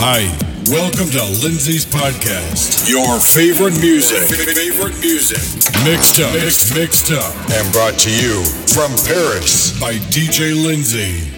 Hi, welcome to Lindsay's podcast. Your favorite music, favorite music, mixed up, mixed, mixed up, and brought to you from Paris by DJ Lindsay.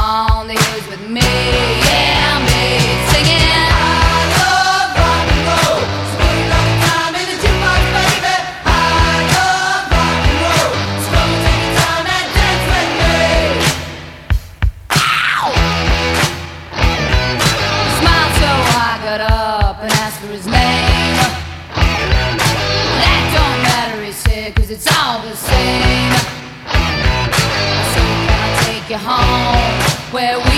where we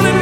That's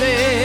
say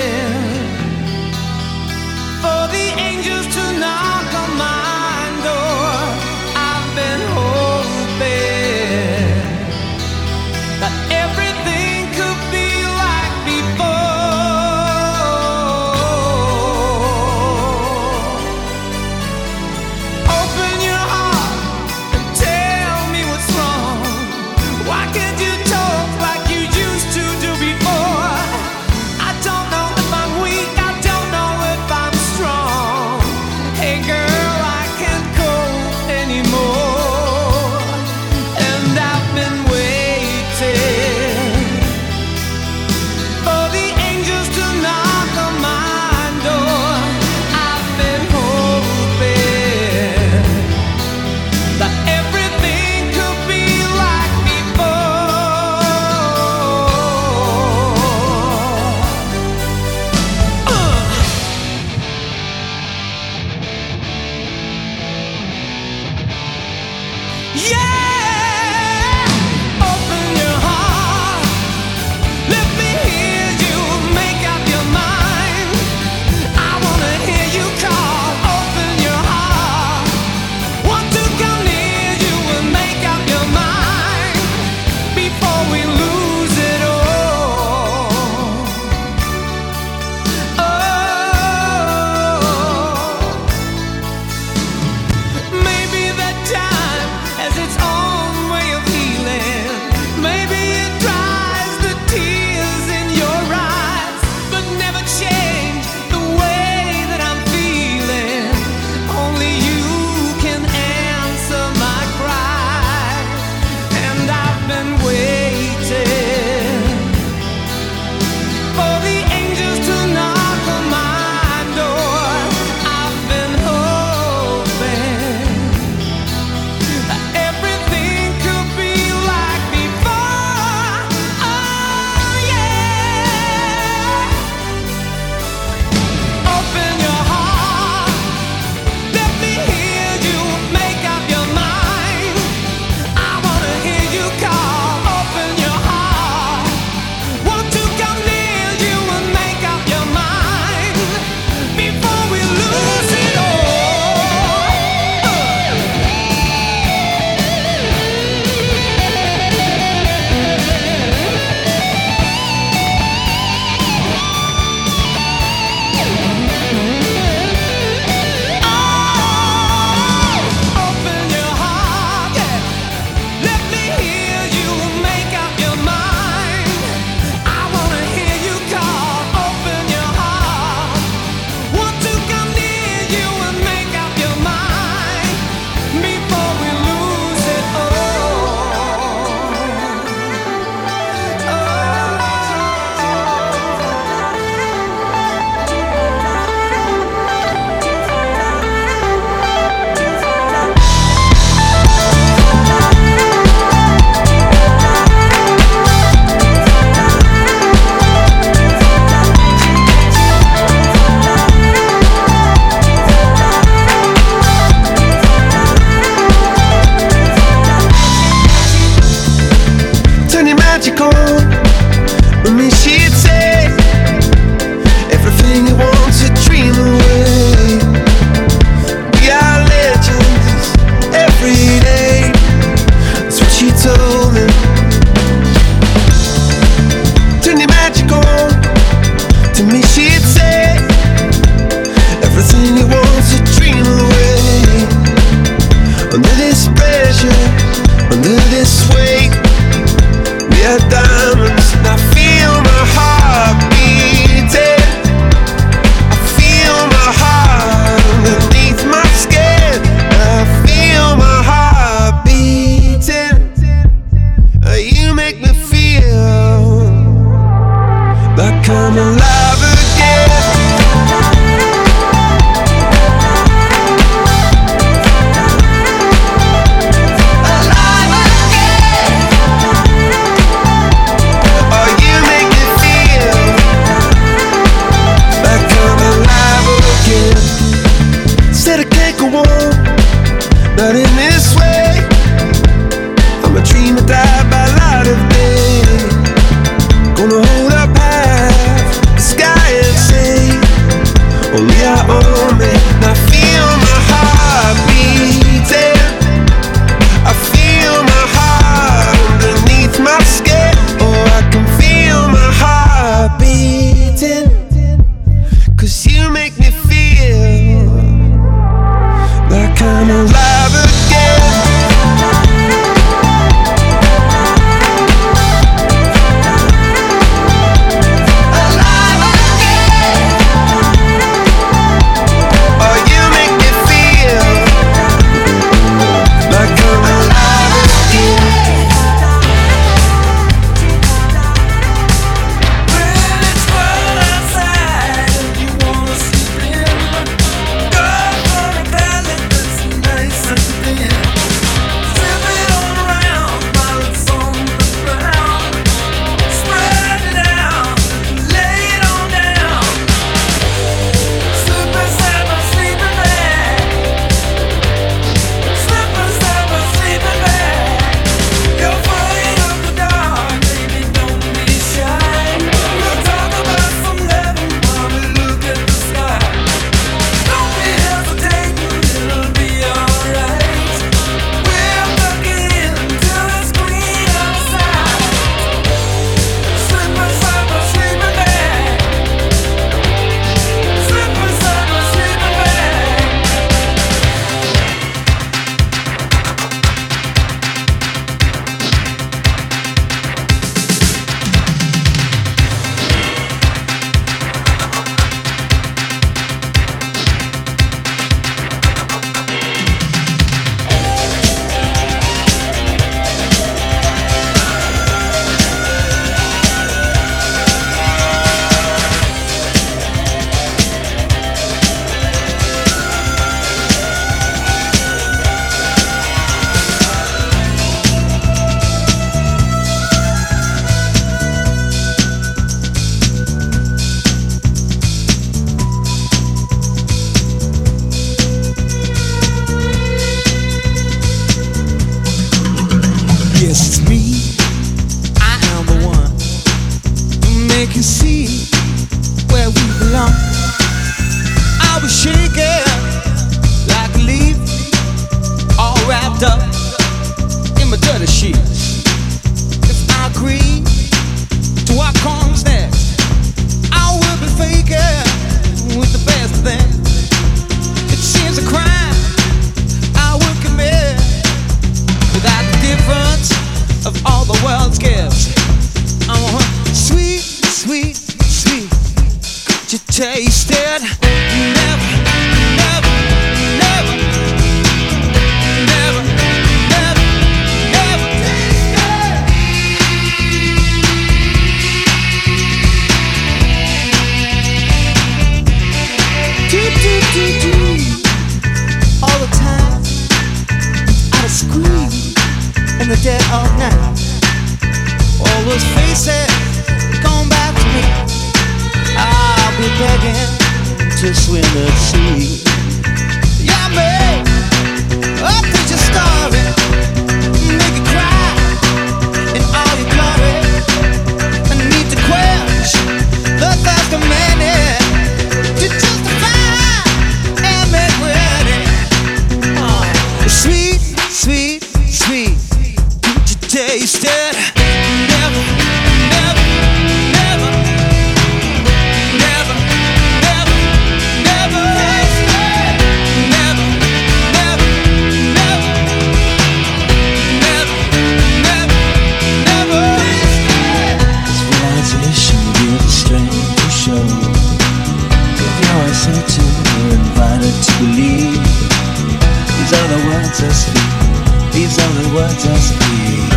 words speak. These only words I speak.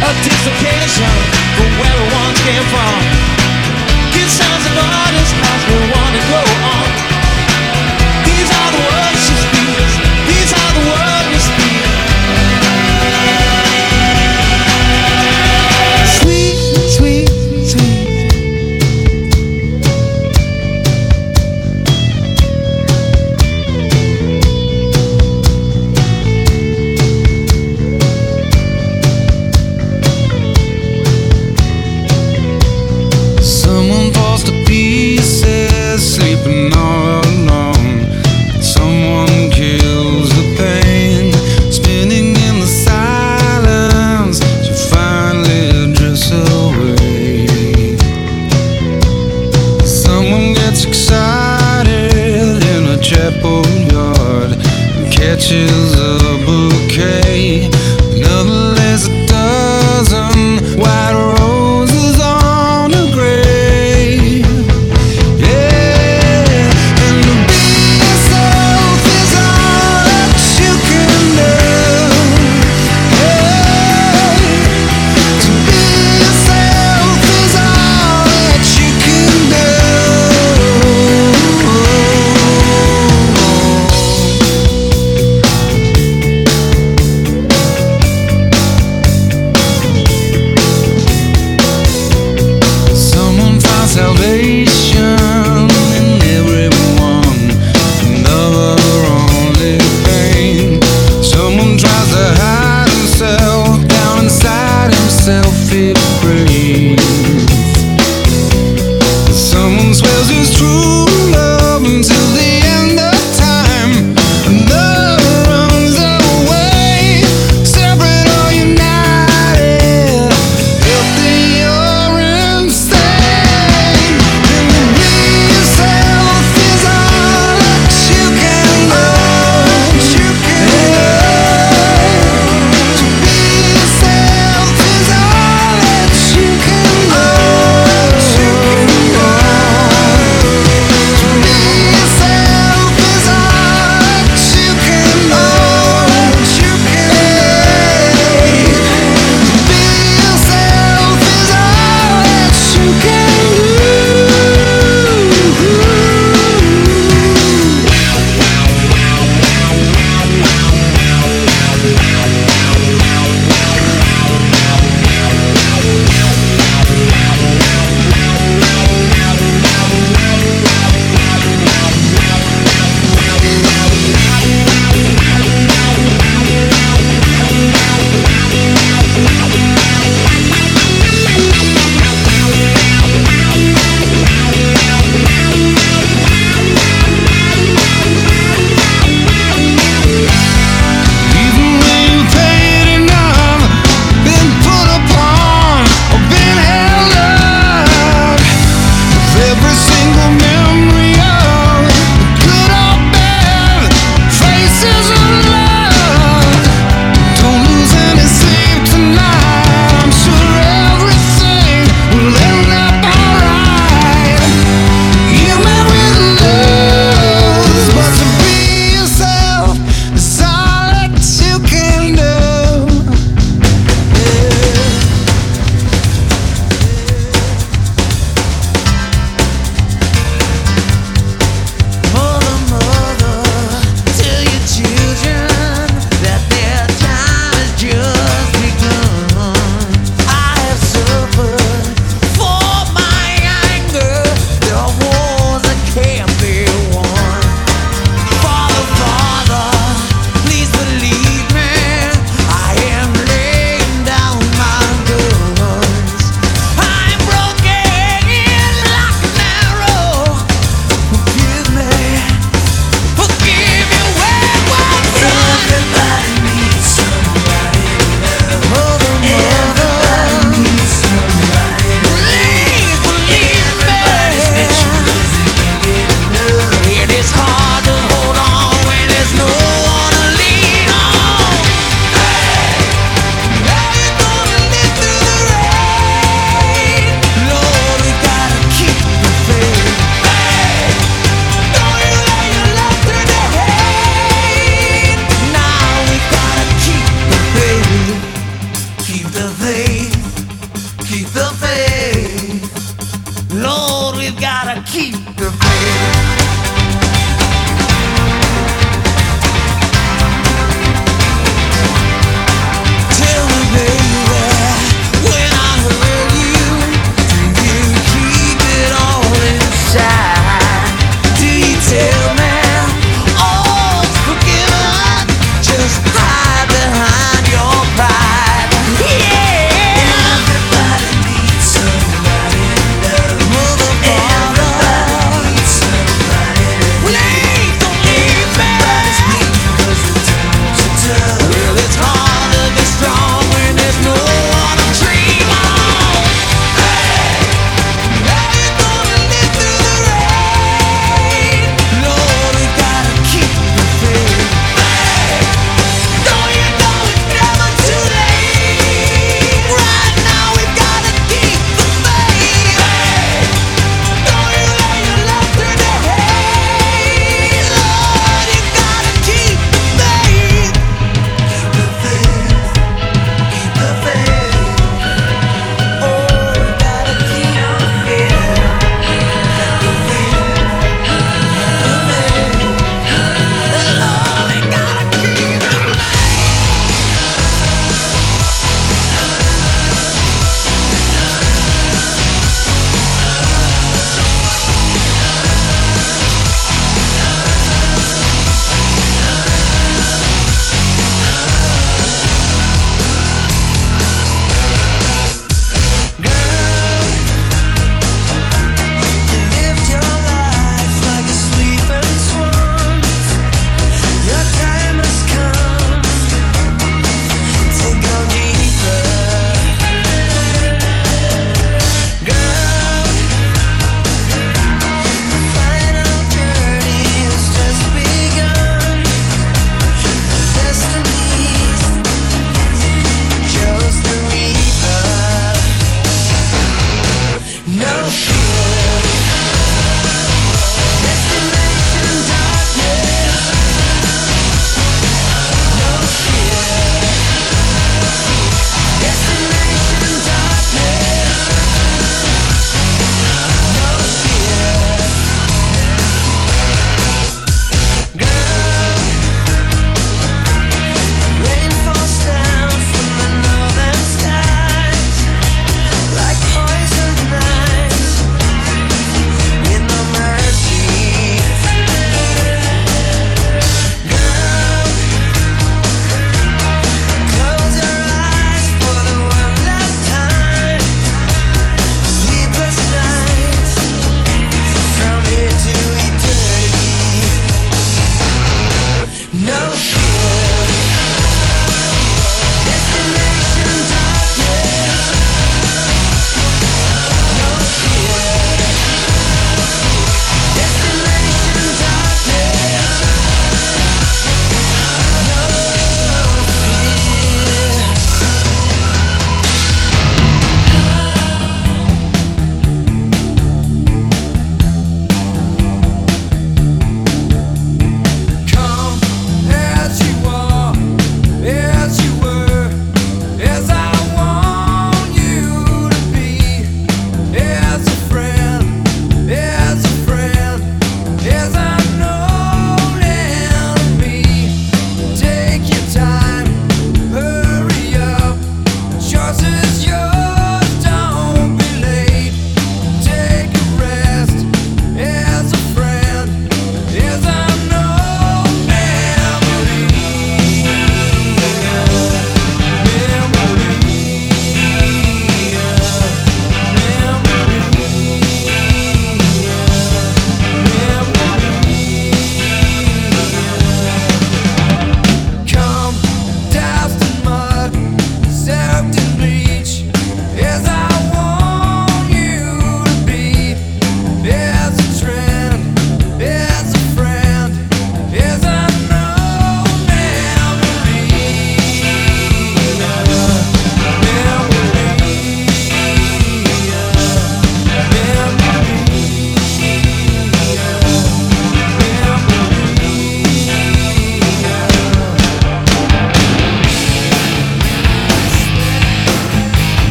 A dislocation from where we once came from. Get signs of artists as we wanna go.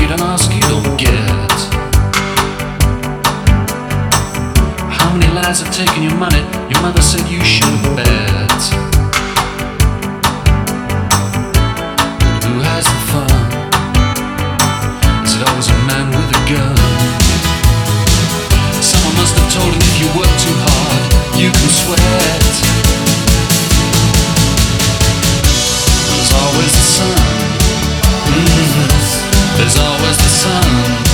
You don't ask, you don't get? How many lies have taken your money? Your mother said you should bet. Who has the fun? Is it always a man with a gun? Someone must have told him if you work too hard, you can sweat. There's always the sun. There's always the sun.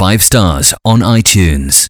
5 stars on iTunes.